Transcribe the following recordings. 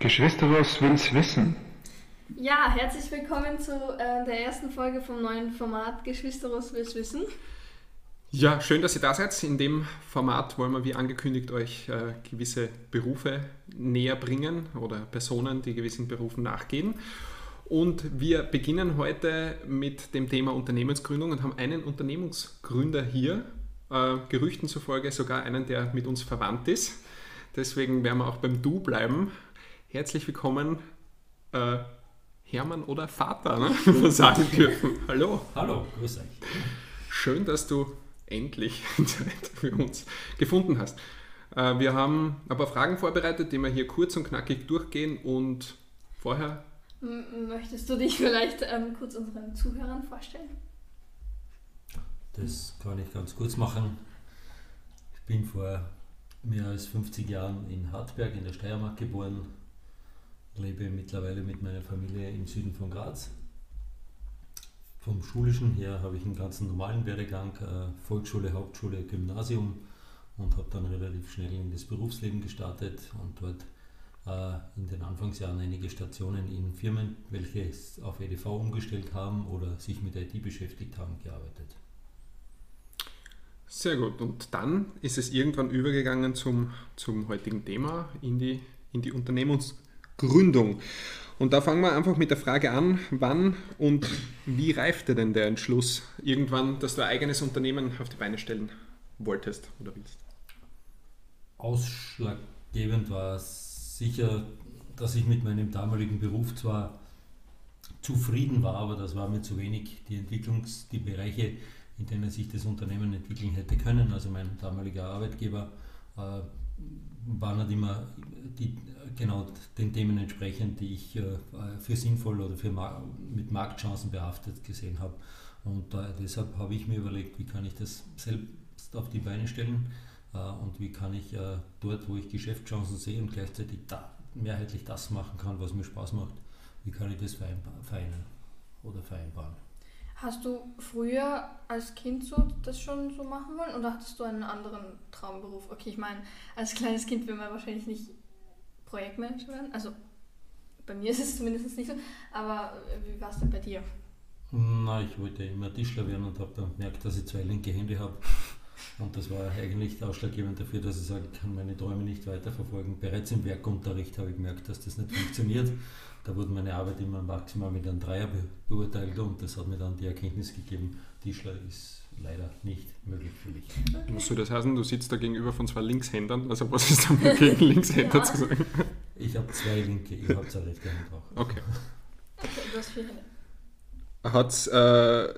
Geschwisterlos will's wissen. Ja, herzlich willkommen zu äh, der ersten Folge vom neuen Format Geschwisterlos will's wissen. Ja, schön, dass ihr da seid. In dem Format wollen wir, wie angekündigt, euch äh, gewisse Berufe näher bringen oder Personen, die gewissen Berufen nachgehen. Und wir beginnen heute mit dem Thema Unternehmensgründung und haben einen Unternehmensgründer hier, äh, Gerüchten zufolge sogar einen, der mit uns verwandt ist. Deswegen werden wir auch beim Du bleiben. Herzlich willkommen, äh, Hermann oder Vater, ne? wir sagen dürfen. Hallo. Hallo, grüß euch. Schön, dass du endlich Zeit für uns gefunden hast. Äh, wir haben ein paar Fragen vorbereitet, die wir hier kurz und knackig durchgehen und vorher. M möchtest du dich vielleicht ähm, kurz unseren Zuhörern vorstellen? Das kann ich ganz kurz machen. Ich bin vor mehr als 50 Jahren in Hartberg in der Steiermark geboren, lebe mittlerweile mit meiner Familie im Süden von Graz. Vom Schulischen her habe ich einen ganz normalen Werdegang, äh, Volksschule, Hauptschule, Gymnasium und habe dann relativ schnell in das Berufsleben gestartet und dort äh, in den Anfangsjahren einige Stationen in Firmen, welche auf EDV umgestellt haben oder sich mit IT beschäftigt haben, gearbeitet. Sehr gut. Und dann ist es irgendwann übergegangen zum, zum heutigen Thema, in die, in die Unternehmensgründung. Und da fangen wir einfach mit der Frage an, wann und wie reifte denn der Entschluss irgendwann, dass du ein eigenes Unternehmen auf die Beine stellen wolltest oder willst? Ausschlaggebend war sicher, dass ich mit meinem damaligen Beruf zwar zufrieden war, aber das war mir zu wenig. Die Entwicklungs-, die Bereiche, in denen sich das Unternehmen entwickeln hätte können. Also mein damaliger Arbeitgeber äh, war nicht immer die, genau den Themen entsprechend, die ich äh, für sinnvoll oder für mit Marktchancen behaftet gesehen habe. Und äh, deshalb habe ich mir überlegt, wie kann ich das selbst auf die Beine stellen äh, und wie kann ich dort, wo ich Geschäftschancen sehe und gleichzeitig da, mehrheitlich das machen kann, was mir Spaß macht, wie kann ich das vereinen oder vereinbaren. Hast du früher als Kind so das schon so machen wollen oder hattest du einen anderen Traumberuf? Okay, ich meine, als kleines Kind will man wahrscheinlich nicht Projektmanager werden. Also bei mir ist es zumindest nicht so. Aber wie war es denn bei dir? Na, ich wollte immer Tischler werden und habe dann gemerkt, dass ich zwei linke Hände habe. Und das war eigentlich ausschlaggebend dafür, dass ich sage, ich kann meine Träume nicht weiterverfolgen. Bereits im Werkunterricht habe ich gemerkt, dass das nicht funktioniert. Da wurde meine Arbeit immer maximal mit einem Dreier beurteilt und das hat mir dann die Erkenntnis gegeben, Tischler ist leider nicht möglich für mich. Was soll das heißen? Du sitzt da gegenüber von zwei Linkshändern. Also was ist damit gegen Linkshänder ja. zu sagen? Ich habe zwei linke, ich habe zwei rechte Hände auch. Okay. okay. Du hast vier Hände. Hat's, äh,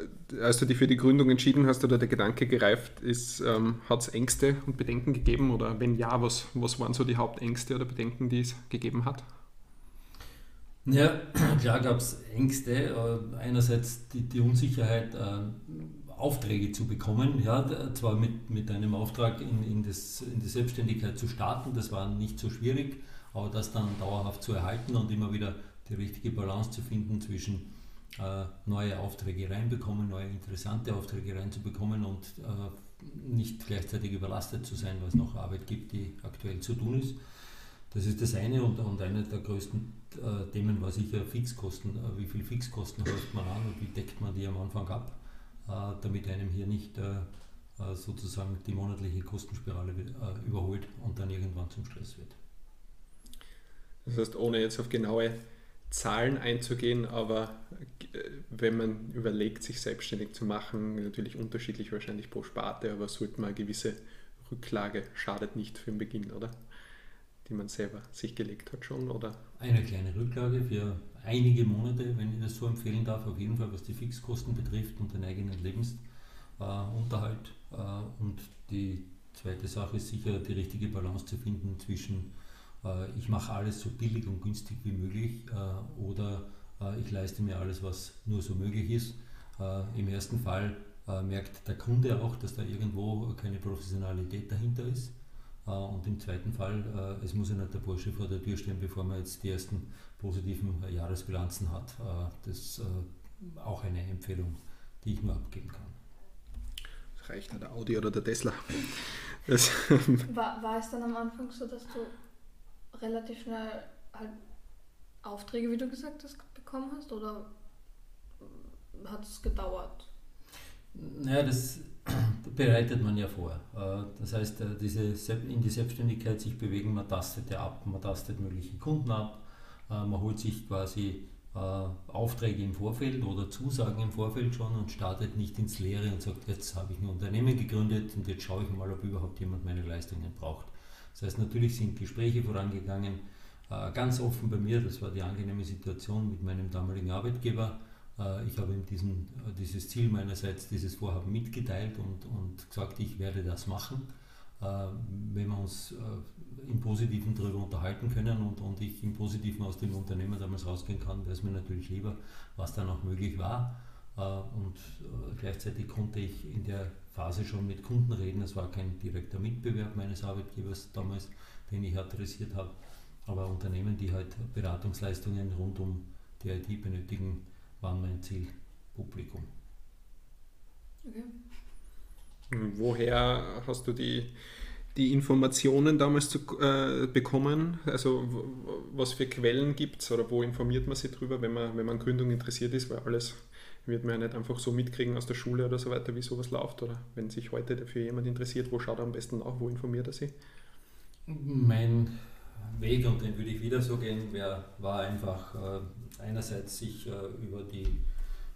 als du dich für die Gründung entschieden hast oder der Gedanke gereift ist, ähm, hat es Ängste und Bedenken gegeben? Oder wenn ja, was, was waren so die Hauptängste oder Bedenken, die es gegeben hat? Ja, klar gab es Ängste. Äh, einerseits die, die Unsicherheit, äh, Aufträge zu bekommen. Ja, zwar mit, mit einem Auftrag in, in, das, in die Selbstständigkeit zu starten, das war nicht so schwierig, aber das dann dauerhaft zu erhalten und immer wieder die richtige Balance zu finden zwischen neue Aufträge reinbekommen, neue interessante Aufträge reinzubekommen und nicht gleichzeitig überlastet zu sein, weil es noch Arbeit gibt, die aktuell zu tun ist. Das ist das eine und, und eine der größten äh, Themen war sicher Fixkosten. Äh, wie viel Fixkosten häuft man an und wie deckt man die am Anfang ab, äh, damit einem hier nicht äh, äh, sozusagen die monatliche Kostenspirale äh, überholt und dann irgendwann zum Stress wird. Das heißt, ohne jetzt auf genaue Zahlen einzugehen, aber wenn man überlegt, sich selbstständig zu machen, natürlich unterschiedlich wahrscheinlich pro Sparte, aber sollte man eine gewisse Rücklage schadet nicht für den Beginn, oder? die man selber sich gelegt hat schon? Oder? Eine kleine Rücklage für einige Monate, wenn ich das so empfehlen darf, auf jeden Fall, was die Fixkosten betrifft und den eigenen Lebensunterhalt. Äh, äh, und die zweite Sache ist sicher, die richtige Balance zu finden zwischen äh, ich mache alles so billig und günstig wie möglich äh, oder äh, ich leiste mir alles, was nur so möglich ist. Äh, Im ersten Fall merkt der Kunde auch, dass da irgendwo keine Professionalität dahinter ist äh, und im zweiten Fall, äh, es muss ja nicht der Bursche vor der Tür stehen, bevor man jetzt die ersten positiven äh, Jahresbilanzen hat. Das ist auch eine Empfehlung, die ich nur abgeben kann. Das reicht der Audi oder der Tesla. war, war es dann am Anfang so, dass du relativ schnell halt Aufträge, wie du gesagt hast, bekommen hast oder hat es gedauert? Naja, das bereitet man ja vor. Äh, das heißt, äh, diese in die Selbstständigkeit sich bewegen, man tastet ja ab, man tastet mögliche Kunden ab, äh, man holt sich quasi Aufträge im Vorfeld oder Zusagen im Vorfeld schon und startet nicht ins Leere und sagt, jetzt habe ich ein Unternehmen gegründet und jetzt schaue ich mal, ob überhaupt jemand meine Leistungen braucht. Das heißt, natürlich sind Gespräche vorangegangen, ganz offen bei mir, das war die angenehme Situation mit meinem damaligen Arbeitgeber äh, ich habe ihm diesen, äh, dieses Ziel meinerseits, dieses Vorhaben mitgeteilt und, und gesagt, ich werde das machen. Äh, wenn wir uns im Positiven darüber unterhalten können und, und ich im Positiven aus dem Unternehmen damals rausgehen kann, wäre es mir natürlich lieber, was dann auch möglich war. Und gleichzeitig konnte ich in der Phase schon mit Kunden reden. Es war kein direkter Mitbewerb meines Arbeitgebers damals, den ich adressiert habe, aber Unternehmen, die halt Beratungsleistungen rund um die IT benötigen, waren mein Zielpublikum. Okay. Woher hast du die, die Informationen damals zu, äh, bekommen? Also was für Quellen gibt es oder wo informiert man sich drüber, wenn man, wenn man an Gründung interessiert ist? Weil alles wird man ja nicht einfach so mitkriegen aus der Schule oder so weiter, wie sowas läuft. Oder wenn sich heute dafür jemand interessiert, wo schaut er am besten nach, wo informiert er sich? Mein Weg, und den würde ich wieder so gehen, wär, war einfach äh, einerseits sich äh, über die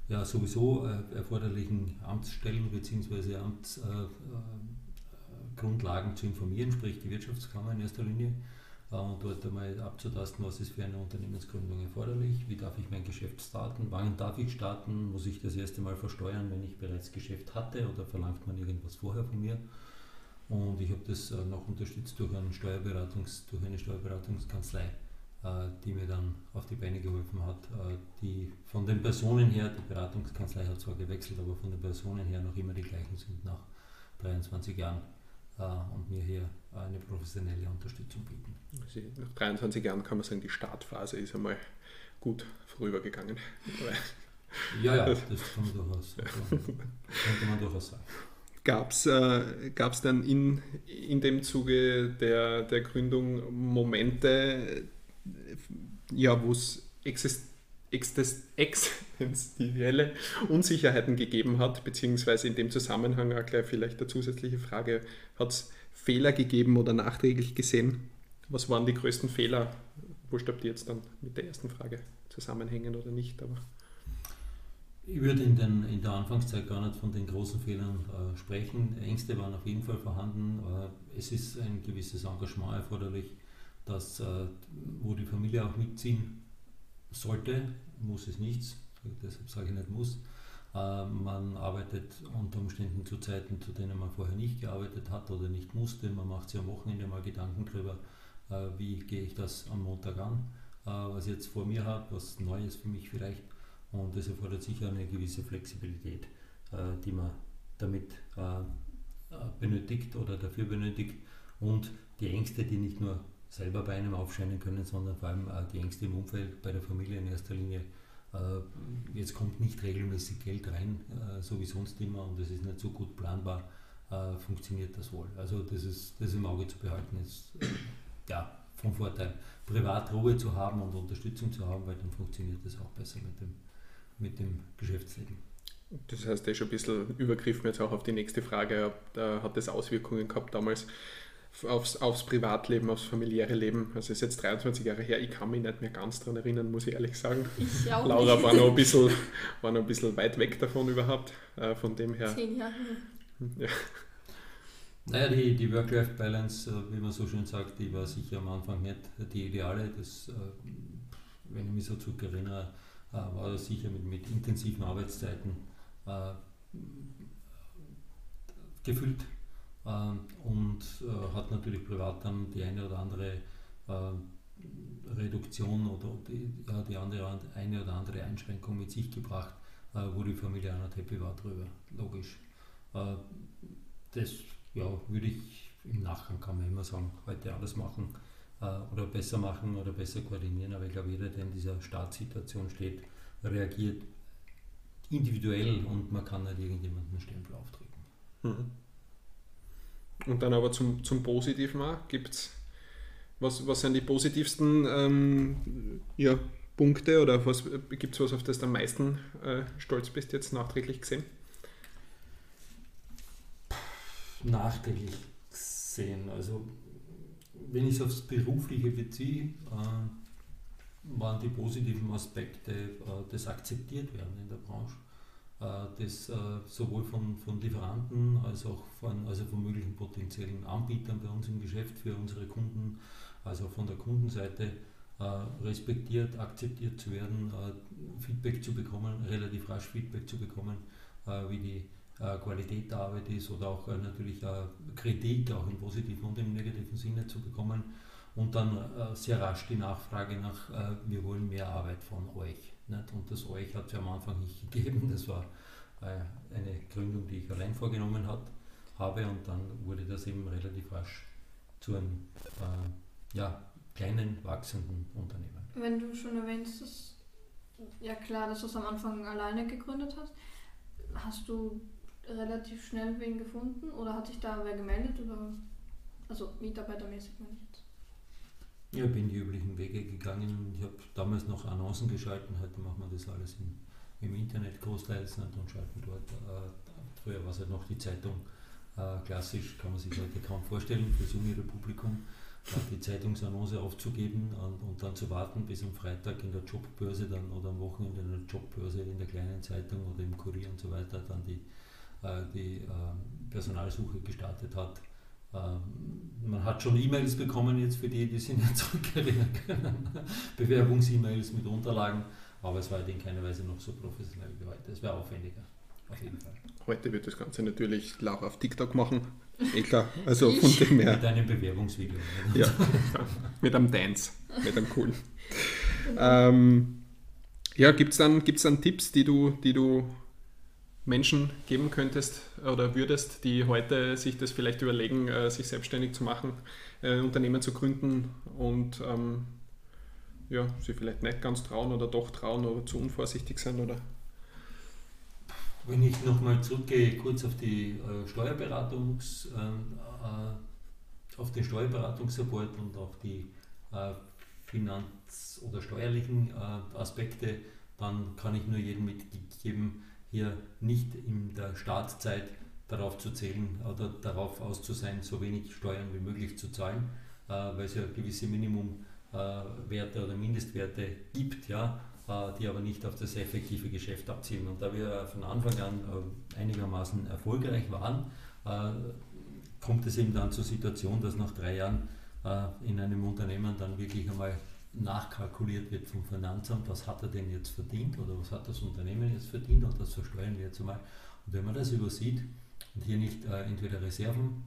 ja, sowieso äh, erforderlichen Amtsstellen bzw. Amtsgrundlagen zu informieren, sprich die Wirtschaftskammer in erster Linie, und dort einmal abzutasten, was ist für eine Unternehmensgründung erforderlich, wie darf ich mein Geschäft starten, wann darf ich starten, muss ich das erste Mal versteuern, wenn ich bereits Geschäft hatte oder verlangt man irgendwas vorher von mir. Und ich habe das noch unterstützt durch, einen Steuerberatungs-, durch eine Steuerberatungskanzlei äh, die mir dann auf die Beine geholfen hat, äh, die von den Personen her, die Beratungskanzlei hat zwar gewechselt, aber von den Personen her noch immer die gleichen sind nach 23 Jahren äh, und mir hier eine professionelle Unterstützung bieten. Also nach 23 Jahren kann man sagen, die Startphase ist einmal gut vorübergegangen. ja, ja, das kann man durchaus, könnte man durchaus sagen. Gab es äh, dann in, in dem Zuge der, der Gründung Momente, ja, wo es existenzielle Unsicherheiten gegeben hat, beziehungsweise in dem Zusammenhang auch gleich vielleicht eine zusätzliche Frage, hat es Fehler gegeben oder nachträglich gesehen? Was waren die größten Fehler? Wurscht, ob die jetzt dann mit der ersten Frage zusammenhängen oder nicht, aber... Ich würde in, den, in der Anfangszeit gar nicht von den großen Fehlern äh, sprechen. Ängste waren auf jeden Fall vorhanden. Äh, es ist ein gewisses Engagement erforderlich dass, äh, wo die Familie auch mitziehen sollte, muss es nichts, deshalb sage ich nicht muss. Äh, man arbeitet unter Umständen zu Zeiten, zu denen man vorher nicht gearbeitet hat oder nicht musste. Man macht sich am Wochenende mal Gedanken darüber, äh, wie gehe ich das am Montag an, was ich jetzt vor mir habe, was neu ist für mich vielleicht. Und das erfordert sicher eine gewisse Flexibilität, die man damit benötigt oder dafür benötigt. Und die Ängste, die nicht nur selber bei einem aufscheinen können, sondern vor allem die Ängste im Umfeld, bei der Familie in erster Linie. Äh, jetzt kommt nicht regelmäßig Geld rein, äh, so wie sonst immer, und es ist nicht so gut planbar, äh, funktioniert das wohl. Also das ist das im Auge zu behalten, ist ja vom Vorteil. Privat Ruhe zu haben und Unterstützung zu haben, weil dann funktioniert das auch besser mit dem, mit dem Geschäftsleben. Das heißt, der ist schon ein bisschen übergriffen jetzt auch auf die nächste Frage. Hat das Auswirkungen gehabt damals aufs, aufs Privatleben, aufs familiäre Leben. Also es ist jetzt 23 Jahre her, ich kann mich nicht mehr ganz daran erinnern, muss ich ehrlich sagen. Ich auch Laura nicht. war noch, ein bisschen, war noch ein bisschen weit weg davon überhaupt, äh, von dem her. Zehn Jahre. Ja. Naja, die, die Work-Life-Balance, äh, wie man so schön sagt, die war sicher am Anfang nicht die ideale. Das, äh, wenn ich mich so zurückerinnere, äh, war das sicher mit, mit intensiven Arbeitszeiten gefüllt ähm, und hat natürlich privat dann die eine oder andere äh, Reduktion oder die, ja, die andere, eine oder andere Einschränkung mit sich gebracht, äh, wo die Familie auch nicht happy war drüber, logisch. das ja, würde ich im Nachgang kann man immer sagen, heute alles machen oder besser machen oder besser koordinieren, aber ich glaube, jeder, der in dieser Startsituation steht, reagiert individuell und man kann nicht irgendjemandem Stempel auftreten. Mhm. Und dann aber zum, zum Positiven auch, gibt es Was, was sind die positivsten ähm, ja, Punkte oder gibt es was, auf das du am meisten äh, stolz bist, jetzt nachträglich gesehen? Nachträglich gesehen. Also wenn ich es aufs Berufliche beziehe, äh, waren die positiven Aspekte äh, das akzeptiert werden in der Branche. Äh, das äh, sowohl von, von Lieferanten als auch von, also von möglichen potenziellen Anbietern bei uns im Geschäft für unsere Kunden, also von der Kundenseite äh, respektiert, akzeptiert zu werden, Feedback zu bekommen, relativ rasch Feedback zu bekommen, wie die Qualität der Arbeit ist oder auch natürlich Kritik, auch im positiven und im negativen Sinne zu bekommen und dann sehr rasch die Nachfrage nach, wir wollen mehr Arbeit von euch. Nicht? Und das euch hat es ja am Anfang nicht gegeben, das war eine Gründung, die ich allein vorgenommen hat, habe und dann wurde das eben relativ rasch zu einem äh, ja, kleinen, wachsenden Unternehmen. Wenn du schon erwähnst, dass, ja klar, dass du es am Anfang alleine gegründet hast, hast du relativ schnell wen gefunden oder hat sich da wer gemeldet oder also mitarbeitermäßig meine ich? Ja, ich bin die üblichen Wege gegangen. Ich habe damals noch Annoncen geschalten, heute machen wir das alles im, im Internet großteils und schalten dort. Äh, früher war es halt noch die Zeitung. Äh, klassisch kann man sich heute kaum vorstellen für das jüngere Publikum die Zeitungsannonce aufzugeben und, und, dann zu warten bis am Freitag in der Jobbörse dann oder am Wochenende in der Jobbörse in der kleinen Zeitung oder im Kurier und so weiter dann die, äh, die äh, Personalsuche gestartet hat. Ähm, man hat schon E-Mails bekommen jetzt für die, die sich nicht zurückerinnern können. Bewerbungs-E-Mails mit Unterlagen, aber es war halt in keiner Weise noch so professionell wie heute. Es wäre aufwendiger, auf jeden Fall. Heute wird das Ganze natürlich Laura auf TikTok machen. Eh klar, also von dem her. Mit einem Bewerbungsvideo. Ja, mit einem Dance, mit einem coolen. Ähm, ja, gibt es dann, gibt's dann Tipps, die du, die du Menschen geben könntest oder würdest, die heute sich das vielleicht überlegen, äh, sich selbstständig zu machen, äh, Unternehmen zu gründen und ähm, ja, sie vielleicht nicht ganz trauen oder doch trauen oder zu unvorsichtig sind oder? Wenn ich nochmal zurückgehe, kurz auf die äh, Steuerberatungs, äh, auf den Steuerberatungssupport und auch die äh, Finanz- oder steuerlichen äh, Aspekte, dann kann ich nur jedem mitgeben, hier nicht in der Startzeit darauf zu zählen oder darauf aus zu sein, so wenig Steuern wie möglich zu zahlen, äh, weil es ja gewisse Minimumwerte oder Mindestwerte gibt, ja, äh, die aber nicht auf das effektive Geschäft abzielen. Und da wir von Anfang an äh, einigermaßen erfolgreich waren, äh, kommt es eben dann zur Situation, dass nach drei Jahren in einem Unternehmen dann wirklich einmal nachkalkuliert wird vom Finanzamt, was hat er denn jetzt verdient oder was hat das Unternehmen jetzt verdient und das versteuern wir jetzt einmal. Und wenn man das übersieht und hier nicht entweder Reserven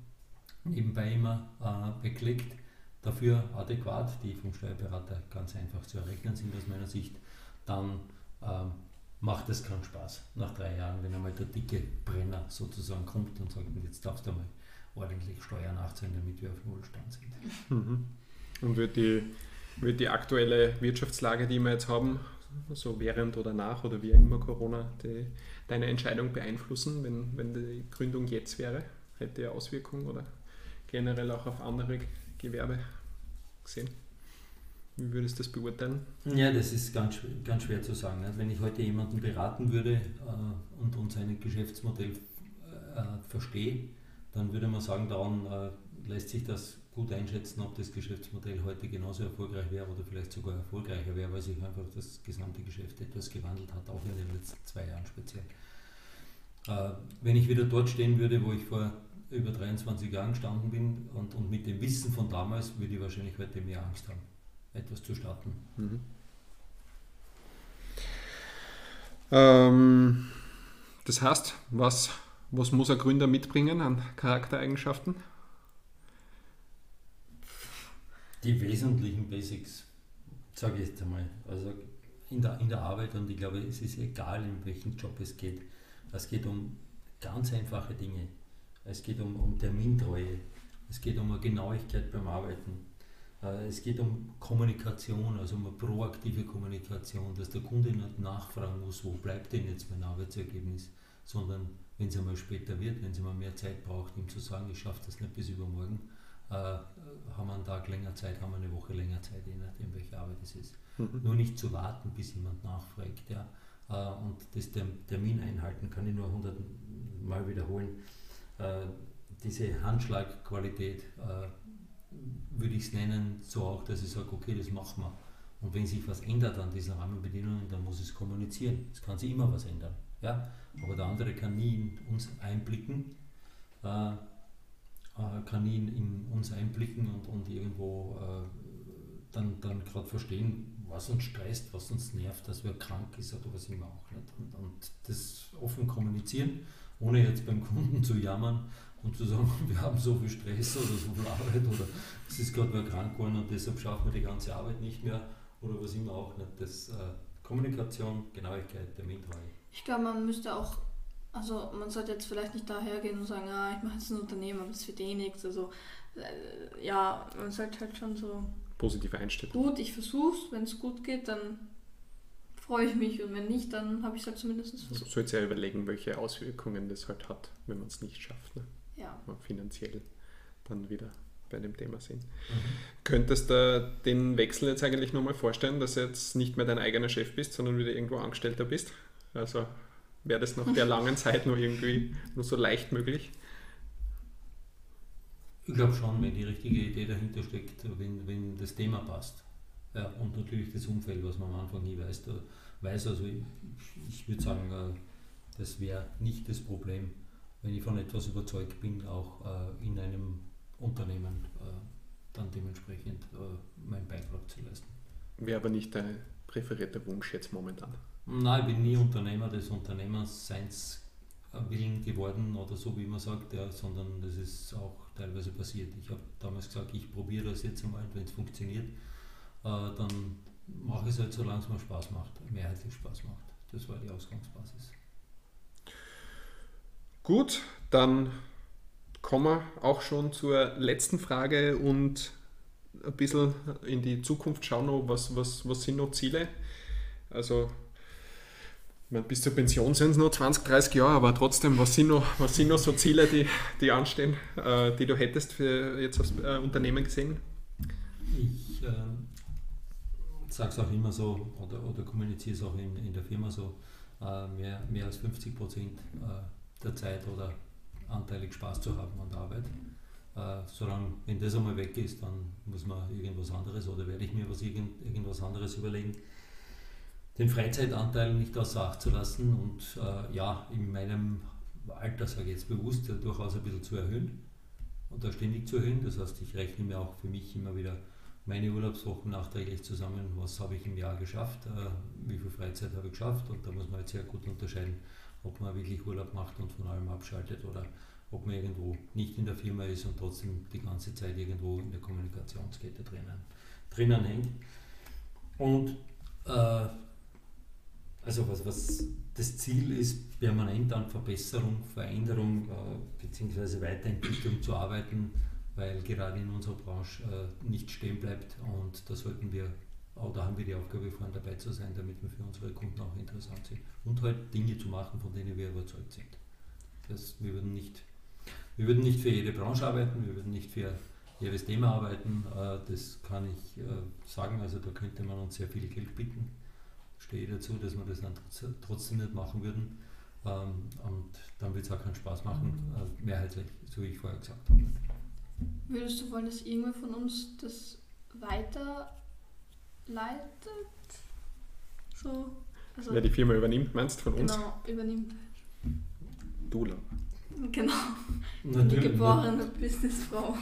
nebenbei immer weglegt, dafür adäquat, die vom Steuerberater ganz einfach zu errechnen sind aus meiner Sicht, dann ähm, macht es keinen Spaß nach drei Jahren, wenn einmal der dicke Brenner sozusagen kommt und sagt, jetzt darfst du mal ordentlich Steuern nachzahlen, damit wir auf Wohlstand sind. Mhm. Und wird die, wird die aktuelle Wirtschaftslage, die wir jetzt haben, so während oder nach oder wie immer Corona, die, deine Entscheidung beeinflussen, wenn, wenn die Gründung jetzt wäre? Hätte ja Auswirkungen oder generell auch auf andere Gewerbe gesehen? Wie würdest du das beurteilen? Ja, das ist ganz, ganz schwer zu sagen. Also wenn ich heute jemanden beraten würde äh, und, und sein Geschäftsmodell äh, verstehe, dann würde man sagen, daran äh, lässt sich das gut einschätzen, ob das Geschäftsmodell heute genauso erfolgreich wäre oder vielleicht sogar erfolgreicher wäre, weil sich einfach das gesamte Geschäft etwas gewandelt hat, auch in den letzten zwei Jahren speziell. Äh, wenn ich wieder dort stehen würde, wo ich vor über 23 Jahren gestanden bin und, und mit dem Wissen von damals, würde ich wahrscheinlich heute mehr Angst haben etwas zu starten. Mhm. Ähm, das heißt, was, was muss ein Gründer mitbringen an Charaktereigenschaften? Die wesentlichen Basics, sage ich jetzt einmal. Also in der, in der Arbeit und ich glaube, es ist egal, in welchem Job es geht. Es geht um ganz einfache Dinge. Es geht um, um Termintreue. Es geht um eine Genauigkeit beim Arbeiten. Äh, es geht um Kommunikation, also um eine proaktive Kommunikation, dass der Kunde nicht nachfragen muss, wo bleibt denn jetzt mein Arbeitsergebnis, sondern wenn es einmal später wird, wenn es einmal mehr Zeit braucht, ihm zu sagen, ich schaffe das nicht bis übermorgen, äh, haben wir einen Tag länger Zeit, haben wir eine Woche länger Zeit, je nachdem, welche Arbeit es ist. Mhm. Nur nicht zu warten, bis jemand nachfragt. Ja. Äh, und das Termin einhalten kann ich nur hundertmal wiederholen. Äh, diese Handschlagqualität äh, würde ich es nennen, so auch, dass ich sage, okay, das machen wir. Und wenn sich was ändert an diesen Rahmenbedingungen, dann muss es kommunizieren. Es kann sich immer was ändern. Ja? Aber der andere kann nie in uns einblicken, äh, äh, kann nie in, uns einblicken und, und irgendwo äh, dann, dann gerade verstehen, was uns stresst, was uns nervt, dass wer krank ist oder was immer auch nicht. Und, und das offen kommunizieren, ohne jetzt beim Kunden zu jammern und zu sagen, wir haben so viel Stress oder so viel Arbeit oder es ist gerade wer krank geworden und deshalb schaffen wir die ganze Arbeit nicht mehr oder was immer auch nicht. Das äh, Kommunikation, Genauigkeit, Termintreue. Ich glaube, man müsste auch, also man sollte jetzt vielleicht nicht dahergehen und sagen, ah, ich mache jetzt ein Unternehmen, aber das wird eh nichts. Also äh, ja, man sollte halt schon so positive Einstellung. Gut, ich versuch's, wenn es gut geht, dann freue ich mich und wenn nicht, dann habe ich es halt zumindest Also versucht. sollte ja überlegen, welche Auswirkungen das halt hat, wenn man es nicht schafft. Ne? Ja. Finanziell dann wieder bei dem Thema sind. Mhm. Könntest du den Wechsel jetzt eigentlich nochmal vorstellen, dass du jetzt nicht mehr dein eigener Chef bist, sondern wieder irgendwo Angestellter bist? Also wäre das nach der langen Zeit nur irgendwie nur so leicht möglich? Ich glaube schon, wenn die richtige Idee dahinter steckt, wenn, wenn das Thema passt. Ja, und natürlich das Umfeld, was man am Anfang nie weiß. Da weiß also ich, ich würde sagen, äh, das wäre nicht das Problem, wenn ich von etwas überzeugt bin, auch äh, in einem Unternehmen äh, dann dementsprechend meinen Beitrag zu leisten. Wäre aber nicht dein präferierter Wunsch jetzt momentan. Nein, ich bin nie Unternehmer des Unternehmerseins willen geworden oder so wie man sagt, ja, sondern das ist auch teilweise passiert. Ich habe damals gesagt, ich probiere das jetzt einmal wenn es funktioniert, äh, dann mache ich es halt, solange es mir Spaß macht, mehrheitlich Spaß macht. Das war die Ausgangsbasis. Gut, dann kommen wir auch schon zur letzten Frage und ein bisschen in die Zukunft schauen, was, was, was sind noch Ziele? Also meine, bis zur Pension sind es noch 20, 30 Jahre, aber trotzdem, was sind noch, was sind noch so Ziele, die, die anstehen, äh, die du hättest für jetzt als äh, Unternehmen gesehen? Ich äh, sage es auch immer so oder, oder kommuniziere es auch in, in der Firma so, äh, mehr, mehr als 50 Prozent äh, der Zeit oder anteilig Spaß zu haben an der Arbeit. Äh, solange, wenn das einmal weg ist, dann muss man irgendwas anderes oder werde ich mir was, irgend, irgendwas anderes überlegen den Freizeitanteil nicht außer Acht zu lassen und äh, ja, in meinem Alter, sage ich jetzt bewusst, durchaus ein bisschen zu erhöhen und da ständig zu erhöhen. Das heißt, ich rechne mir auch für mich immer wieder meine Urlaubswochen nachträglich zusammen, was habe ich im Jahr geschafft, äh, wie viel Freizeit habe ich geschafft und da muss man jetzt sehr gut unterscheiden, ob man wirklich Urlaub macht und von allem abschaltet oder ob man irgendwo nicht in der Firma ist und trotzdem die ganze Zeit irgendwo in der Kommunikationskette drinnen, drinnen hängt. Und äh, also was, was das Ziel ist, permanent an Verbesserung, Veränderung äh, bzw. Weiterentwicklung zu arbeiten, weil gerade in unserer Branche äh, nicht stehen bleibt und da sollten wir, auch da haben wir die Aufgabe vorhin dabei zu sein, damit wir für unsere Kunden auch interessant sind und halt Dinge zu machen, von denen wir überzeugt sind. Das, wir, würden nicht, wir würden nicht für jede Branche arbeiten, wir würden nicht für jedes Thema arbeiten, äh, das kann ich äh, sagen, also da könnte man uns sehr viel Geld bieten stehe ich dazu, dass wir das dann trotzdem nicht machen würden. Ähm, und dann wird es auch keinen Spaß machen, äh, mehrheitlich, so wie ich vorher gesagt habe. Würdest du wollen, dass irgendwer von uns das weiterleitet? So? Also, Wer die Firma übernimmt, meinst du von uns? Genau, übernimmt. Du, Laura. Genau, die Natürlich, geborene Businessfrau.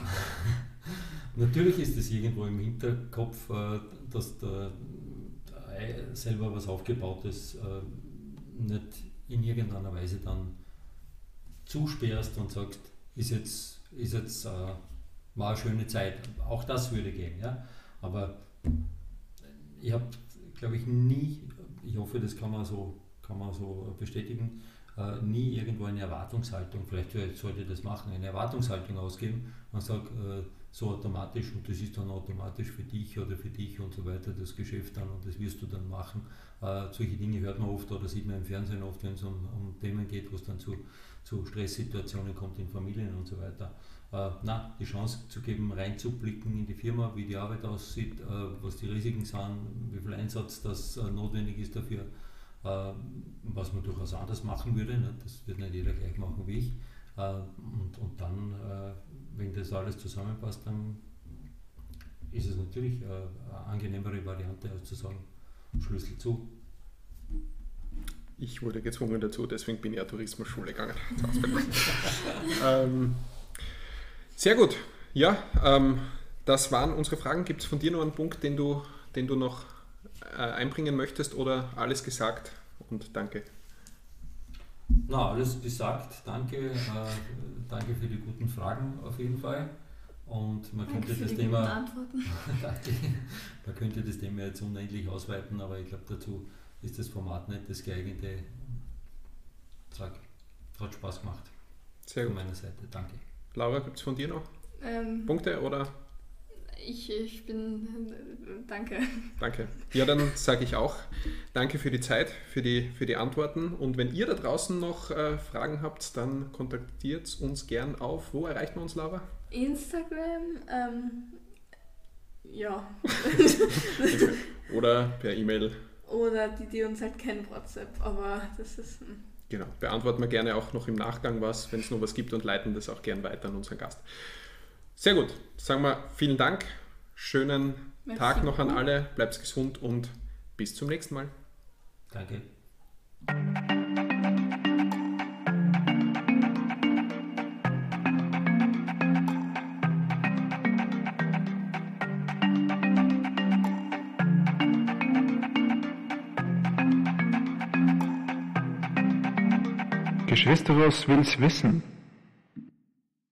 natürlich ist es irgendwo im Hinterkopf, äh, dass der selber was aufgebautes äh, nicht in irgendeiner Weise dann zusperrst und sagst, ist jetzt, ist jetzt äh, war eine schöne Zeit. Auch das würde gehen. Ja? Aber ich habe, glaube ich, nie, ich hoffe, das kann man so, kann man so bestätigen, äh, nie irgendwo eine Erwartungshaltung, vielleicht sollte ich das machen, eine Erwartungshaltung ausgeben und sage, äh, so automatisch und das ist dann automatisch für dich oder für dich und so weiter das Geschäft dann und das wirst du dann machen. Äh, solche Dinge hört man oft oder sieht man im Fernsehen oft, wenn es um, um Themen geht, wo es dann zu, zu Stresssituationen kommt in Familien und so weiter. Äh, na, die Chance zu geben, reinzublicken in die Firma, wie die Arbeit aussieht, äh, was die Risiken sind, wie viel Einsatz das äh, notwendig ist dafür, äh, was man durchaus anders machen würde. Ne? Das wird nicht jeder gleich machen wie ich. Äh, und, und dann wenn das alles zusammenpasst, dann ist es natürlich eine angenehmere Variante, als zu sagen, Schlüssel zu. Ich wurde gezwungen dazu, deswegen bin ich ja Tourismusschule gegangen. ähm, sehr gut. Ja, ähm, das waren unsere Fragen. Gibt es von dir noch einen Punkt, den du, den du noch äh, einbringen möchtest oder alles gesagt? Und danke. Na, alles gesagt. Danke. Äh, danke für die guten Fragen auf jeden Fall. Und man danke könnte das Thema. danke. Man könnte das Thema jetzt unendlich ausweiten, aber ich glaube, dazu ist das Format nicht das geeignete. Sag, hat Spaß gemacht. Sehr gut. Von meiner Seite. Danke. Laura, gibt es von dir noch ähm, Punkte oder? Ich, ich bin. Danke. Danke. Ja, dann sage ich auch danke für die Zeit, für die, für die Antworten. Und wenn ihr da draußen noch äh, Fragen habt, dann kontaktiert uns gern auf. Wo erreicht man uns, Laura? Instagram. Ähm, ja. Oder per E-Mail. Oder die, die uns halt kennen, WhatsApp. Aber das ist. Hm. Genau. Beantworten wir gerne auch noch im Nachgang was, wenn es noch was gibt und leiten das auch gern weiter an unseren Gast. Sehr gut. Sagen wir vielen Dank. Schönen Merci. Tag noch an alle. Bleibt gesund und bis zum nächsten Mal. Danke. Geschwisteros will's wissen.